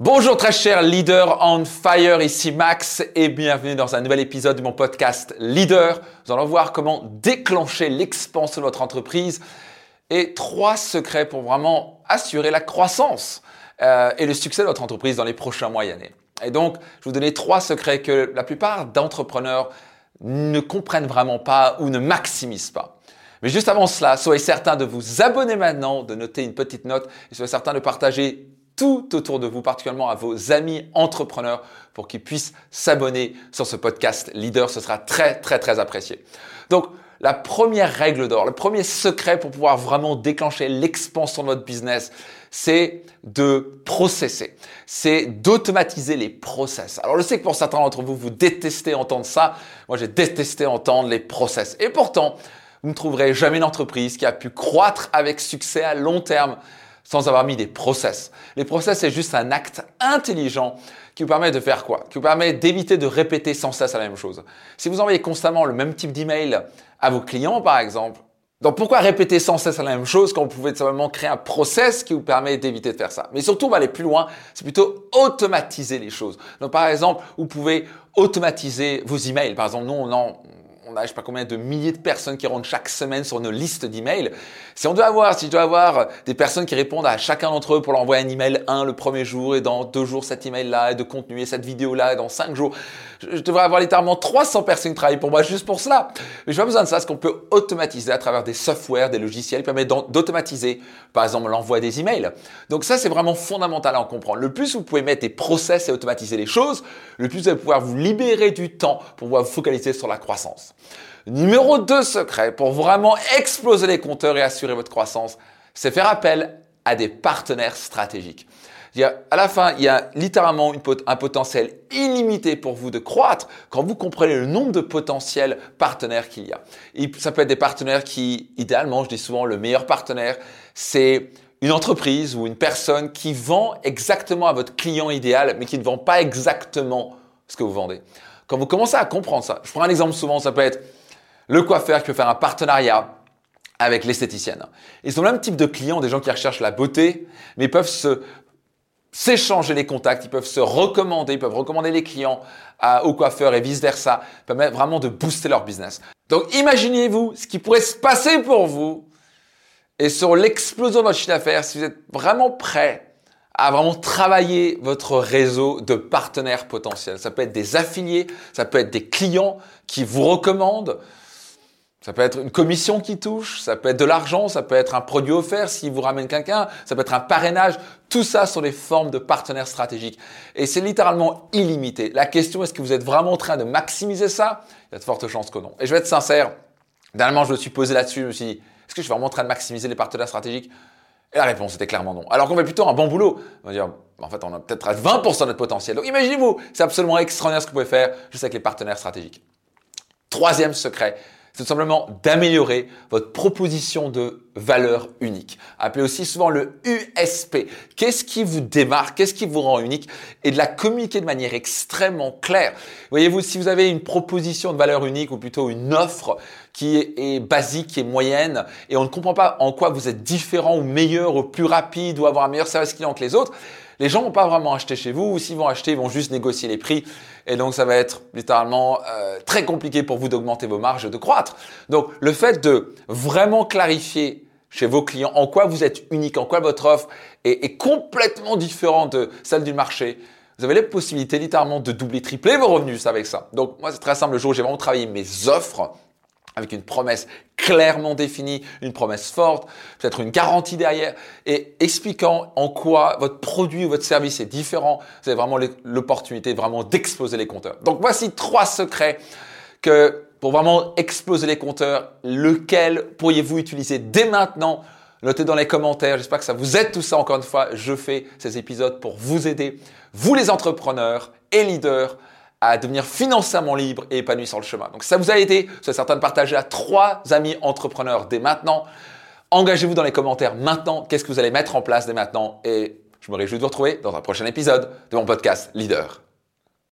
Bonjour très chers leaders on fire, ici Max et bienvenue dans un nouvel épisode de mon podcast Leader. Nous allons voir comment déclencher l'expansion de votre entreprise et trois secrets pour vraiment assurer la croissance euh, et le succès de votre entreprise dans les prochains mois et années. Et donc, je vous donner trois secrets que la plupart d'entrepreneurs ne comprennent vraiment pas ou ne maximisent pas. Mais juste avant cela, soyez certain de vous abonner maintenant, de noter une petite note et soyez certain de partager tout autour de vous, particulièrement à vos amis entrepreneurs, pour qu'ils puissent s'abonner sur ce podcast leader. Ce sera très, très, très apprécié. Donc, la première règle d'or, le premier secret pour pouvoir vraiment déclencher l'expansion de votre business, c'est de processer, c'est d'automatiser les process. Alors je sais que pour certains d'entre vous, vous détestez entendre ça. Moi, j'ai détesté entendre les process. Et pourtant, vous ne trouverez jamais une entreprise qui a pu croître avec succès à long terme sans avoir mis des process. Les process, c'est juste un acte intelligent qui vous permet de faire quoi? Qui vous permet d'éviter de répéter sans cesse la même chose. Si vous envoyez constamment le même type d'email à vos clients, par exemple, donc pourquoi répéter sans cesse la même chose quand vous pouvez simplement créer un process qui vous permet d'éviter de faire ça? Mais surtout, on va aller plus loin, c'est plutôt automatiser les choses. Donc par exemple, vous pouvez automatiser vos emails. Par exemple, nous, on, en, on a je sais pas combien de milliers de personnes qui rentrent chaque semaine sur nos listes d'emails. Si on doit avoir, si je dois avoir des personnes qui répondent à chacun d'entre eux pour leur envoyer un email un le premier jour et dans deux jours cet email là et de contenu et cette vidéo là et dans cinq jours, je devrais avoir littéralement 300 personnes qui travaillent pour moi juste pour cela. Mais je n'ai pas besoin de ça, ce qu'on peut automatiser à travers des softwares, des logiciels qui permettent d'automatiser, par exemple, l'envoi des emails. Donc ça, c'est vraiment fondamental à en comprendre. Le plus vous pouvez mettre des process et automatiser les choses, le plus vous allez pouvoir vous libérer du temps pour pouvoir vous focaliser sur la croissance. Numéro 2 secret pour vraiment exploser les compteurs et assurer votre croissance, c'est faire appel à des partenaires stratégiques à la fin, il y a littéralement un potentiel illimité pour vous de croître quand vous comprenez le nombre de potentiels partenaires qu'il y a. ça peut être des partenaires qui, idéalement, je dis souvent, le meilleur partenaire, c'est une entreprise ou une personne qui vend exactement à votre client idéal, mais qui ne vend pas exactement ce que vous vendez. Quand vous commencez à comprendre ça, je prends un exemple souvent, ça peut être le coiffeur qui peut faire un partenariat avec l'esthéticienne. Ils ont le même type de clients, des gens qui recherchent la beauté, mais peuvent se s'échanger les contacts, ils peuvent se recommander, ils peuvent recommander les clients à, aux coiffeurs et vice-versa, permettre vraiment de booster leur business. Donc imaginez-vous ce qui pourrait se passer pour vous et sur l'explosion de votre chiffre d'affaires si vous êtes vraiment prêt à vraiment travailler votre réseau de partenaires potentiels. Ça peut être des affiliés, ça peut être des clients qui vous recommandent, ça peut être une commission qui touche, ça peut être de l'argent, ça peut être un produit offert s'il vous ramène quelqu'un, ça peut être un parrainage. Tout ça sont des formes de partenaires stratégiques. Et c'est littéralement illimité. La question, est-ce que vous êtes vraiment en train de maximiser ça? Il y a de fortes chances que non. Et je vais être sincère, dernièrement, je me suis posé là-dessus, je me suis dit, est-ce que je suis vraiment en train de maximiser les partenaires stratégiques? Et la réponse était clairement non. Alors qu'on fait plutôt un bon boulot. On va dire, en fait, on a peut-être à 20% de notre potentiel. Donc imaginez-vous, c'est absolument extraordinaire ce que vous pouvez faire juste avec les partenaires stratégiques. Troisième secret, c'est tout simplement d'améliorer votre proposition de valeur unique, appelé aussi souvent le USP. Qu'est-ce qui vous démarque, qu'est-ce qui vous rend unique? Et de la communiquer de manière extrêmement claire. Voyez-vous, si vous avez une proposition de valeur unique ou plutôt une offre qui est, basique, qui est moyenne et on ne comprend pas en quoi vous êtes différent ou meilleur ou plus rapide ou avoir un meilleur service client que les autres, les gens vont pas vraiment acheter chez vous ou s'ils vont acheter, ils vont juste négocier les prix et donc ça va être littéralement euh, très compliqué pour vous d'augmenter vos marges de croître. Donc le fait de vraiment clarifier chez vos clients en quoi vous êtes unique, en quoi votre offre est, complètement différente de celle du marché, vous avez la possibilité littéralement de doubler, tripler vos revenus avec ça. Donc moi c'est très simple, le jour où j'ai vraiment travaillé mes offres, avec une promesse clairement définie, une promesse forte, peut-être une garantie derrière, et expliquant en quoi votre produit ou votre service est différent, vous avez vraiment l'opportunité vraiment d'exploser les compteurs. Donc voici trois secrets que pour vraiment exploser les compteurs, lequel pourriez-vous utiliser dès maintenant? Notez dans les commentaires, j'espère que ça vous aide tout ça. Encore une fois, je fais ces épisodes pour vous aider, vous les entrepreneurs et leaders, à devenir financièrement libre et épanoui sur le chemin. Donc ça vous a aidé, soyez certain de partager à trois amis entrepreneurs dès maintenant. Engagez-vous dans les commentaires maintenant, qu'est-ce que vous allez mettre en place dès maintenant? Et je me réjouis de vous retrouver dans un prochain épisode de mon podcast Leader.